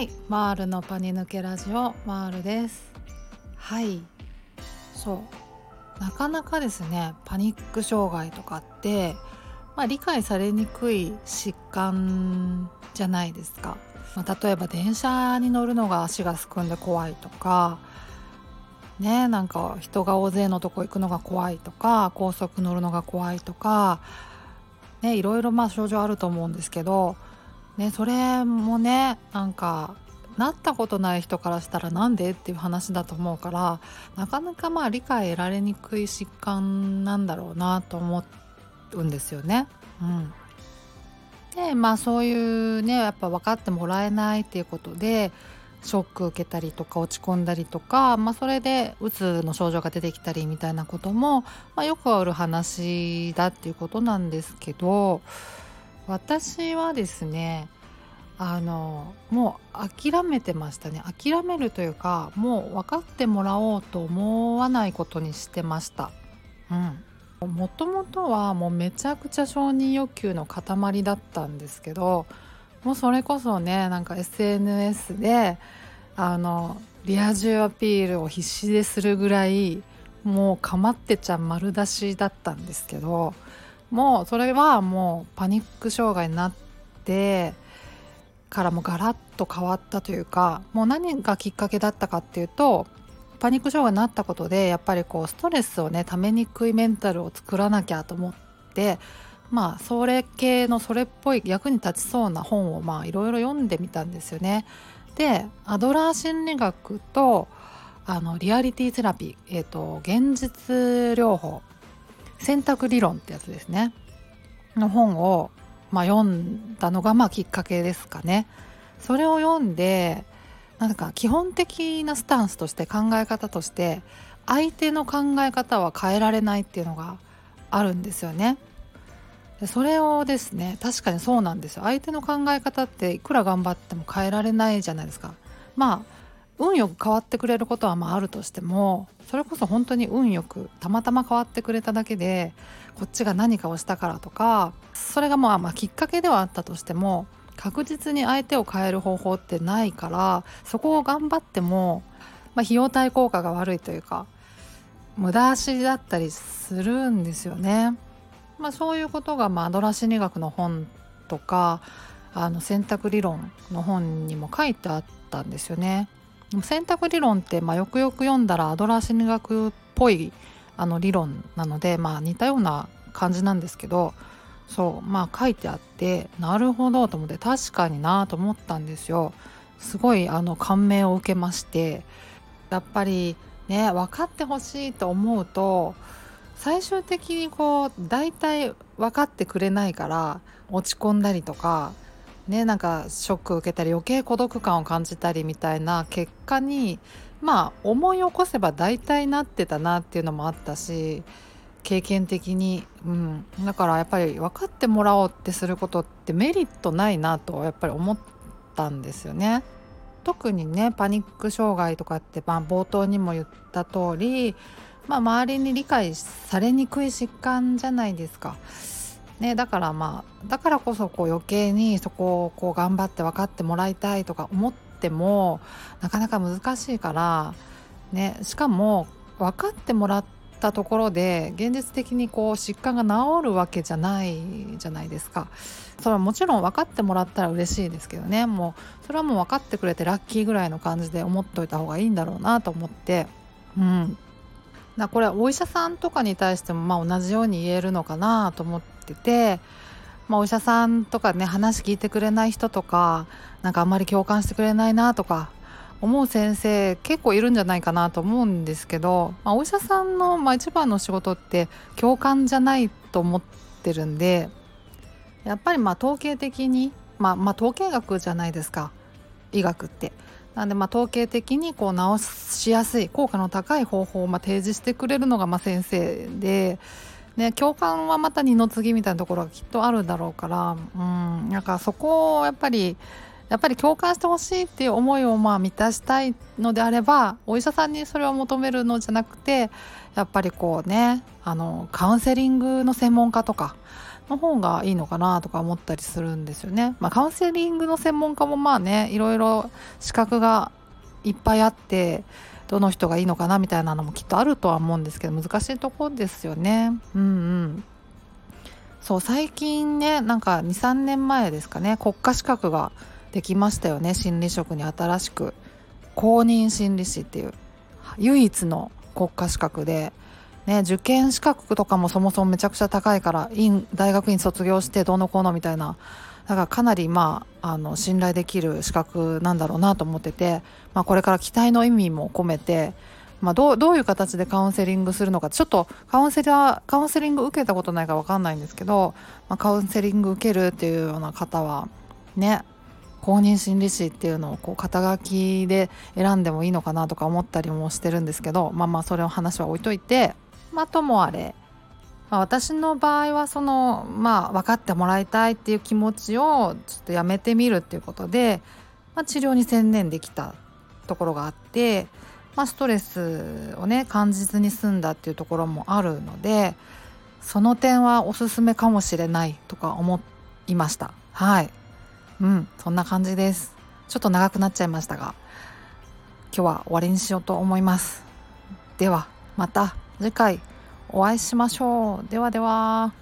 はい。マールのパニ抜けラジオマールです。はい。そう。なかなかですねパニック障害とかって、まあ、理解されにくい疾患じゃないですか、まあ、例えば電車に乗るのが足がすくんで怖いとかねなんか人が大勢のとこ行くのが怖いとか高速乗るのが怖いとかねいろいろまあ症状あると思うんですけどねそれもねなんかなったことない人からしたらなんでっていう話だと思うからなかなかまあ理解得られにくい疾患なんだろうなと思うんですよね。うん、でまあそういうねやっぱ分かってもらえないっていうことでショック受けたりとか落ち込んだりとか、まあ、それでうつの症状が出てきたりみたいなことも、まあ、よくある話だっていうことなんですけど私はですねあのもう諦めてましたね。諦めるというかもう分かってもらおうと思わないことにしてました。うん。もともとはもうめちゃくちゃ承認欲求の塊だったんですけどもうそれこそねなんか SNS であのリア充アピールを必死でするぐらいもうかまってちゃ丸出しだったんですけどもうそれはもうパニック障害になってからもガラッと変わったというかもう何がきっかけだったかっていうとパニック障害になったことでやっぱりこうストレスをねためにくいメンタルを作らなきゃと思ってまあそれ系のそれっぽい役に立ちそうな本をまあいろいろ読んでみたんですよね。でアドラー心理学とあのリアリティセラピー、えーと、現実療法選択理論ってやつですねの本を、まあ、読んだのがまあきっかけですかね。それを読んでなんか基本的なスタンスとして考え方として相手の考え方は変えられないっていうのがあるんですよね。それをですね確かにそうなんですよ相手の考え方っていくら頑張っても変えられないじゃないですかまあ運よく変わってくれることはまああるとしてもそれこそ本当に運よくたまたま変わってくれただけでこっちが何かをしたからとかそれがまあまあきっかけではあったとしても確実に相手を変える方法ってないからそこを頑張っても、まあ、費用対効果が悪いというか無駄足だったりするんですよね。まあ、そういうことが、まあ、アドラー心理学の本とかあの選択理論の本にも書いてあったんですよね。選択理論って、まあ、よくよく読んだらアドラー心理学っぽいあの理論なので、まあ、似たような感じなんですけどそうまあ書いてあってなるほどと思って確かになと思ったんですよ。すごいあの感銘を受けましてやっぱりね分かってほしいと思うと最終的にこう大体分かってくれないから落ち込んだりとかねなんかショック受けたり余計孤独感を感じたりみたいな結果にまあ思い起こせば大体なってたなっていうのもあったし経験的に、うん、だからやっぱり分かってもらおうってすることってメリットないなとやっぱり思ったんですよね。特にねパニック障害とかって、まあ、冒頭にも言った通りまあ、周りに理解されにくい疾患じゃないですか。ね、だからまあだからこそこう余計にそこをこう頑張って分かってもらいたいとか思ってもなかなか難しいから、ね、しかも分かってもらったところで現実的にこう疾患が治るわけじゃないじゃないですか。それはもちろん分かってもらったら嬉しいですけどね。もうそれはもう分かってくれてラッキーぐらいの感じで思っておいた方がいいんだろうなと思って。うん。だこれはお医者さんとかに対してもまあ同じように言えるのかなと思ってて、まあ、お医者さんとかね話聞いてくれない人とかなんかあんまり共感してくれないなとか思う先生結構いるんじゃないかなと思うんですけど、まあ、お医者さんのまあ一番の仕事って共感じゃないと思ってるんでやっぱりまあ統計的に、まあ、まあ統計学じゃないですか医学って。なんでまあ統計的にこう治しやすい効果の高い方法をまあ提示してくれるのがまあ先生で、ね、共感はまた二の次みたいなところがきっとあるだろうから、うん、なんかそこをやっぱりやっぱり共感してほしいっていう思いをまあ満たしたいのであればお医者さんにそれを求めるのじゃなくてやっぱりこうねあのカウンセリングの専門家とかの方がいいのかなとか思ったりするんですよね。まあ、カウンセリングの専門家もまあねいろいろ資格がいっぱいあってどの人がいいのかなみたいなのもきっとあるとは思うんですけど難しいとこですよね。うんうんそう最近ねなんか23年前ですかね国家資格ができましたよね心理職に新しく公認心理師っていう唯一の国家資格で、ね、受験資格とかもそもそもめちゃくちゃ高いから院大学院卒業してどうのこうのみたいな。だからかなりまああの信頼できる資格なんだろうなと思ってて、まあ、これから期待の意味も込めて、まあ、どうどういう形でカウンセリングするのかちょっとカウンセラーカウンセリング受けたことないか分かんないんですけど、まあ、カウンセリング受けるっていうような方はね公認心理師っていうのをこう肩書きで選んでもいいのかなとか思ったりもしてるんですけどまあまあそれを話は置いといてまあともあれ。まあ、私の場合はそのまあ分かってもらいたいっていう気持ちをちょっとやめてみるっていうことで、まあ、治療に専念できたところがあって、まあ、ストレスをね感じずに済んだっていうところもあるのでその点はおすすめかもしれないとか思いました。はい。うんそんな感じです。ちょっと長くなっちゃいましたが今日は終わりにしようと思います。ではまた。次回お会いしましょう。ではでは。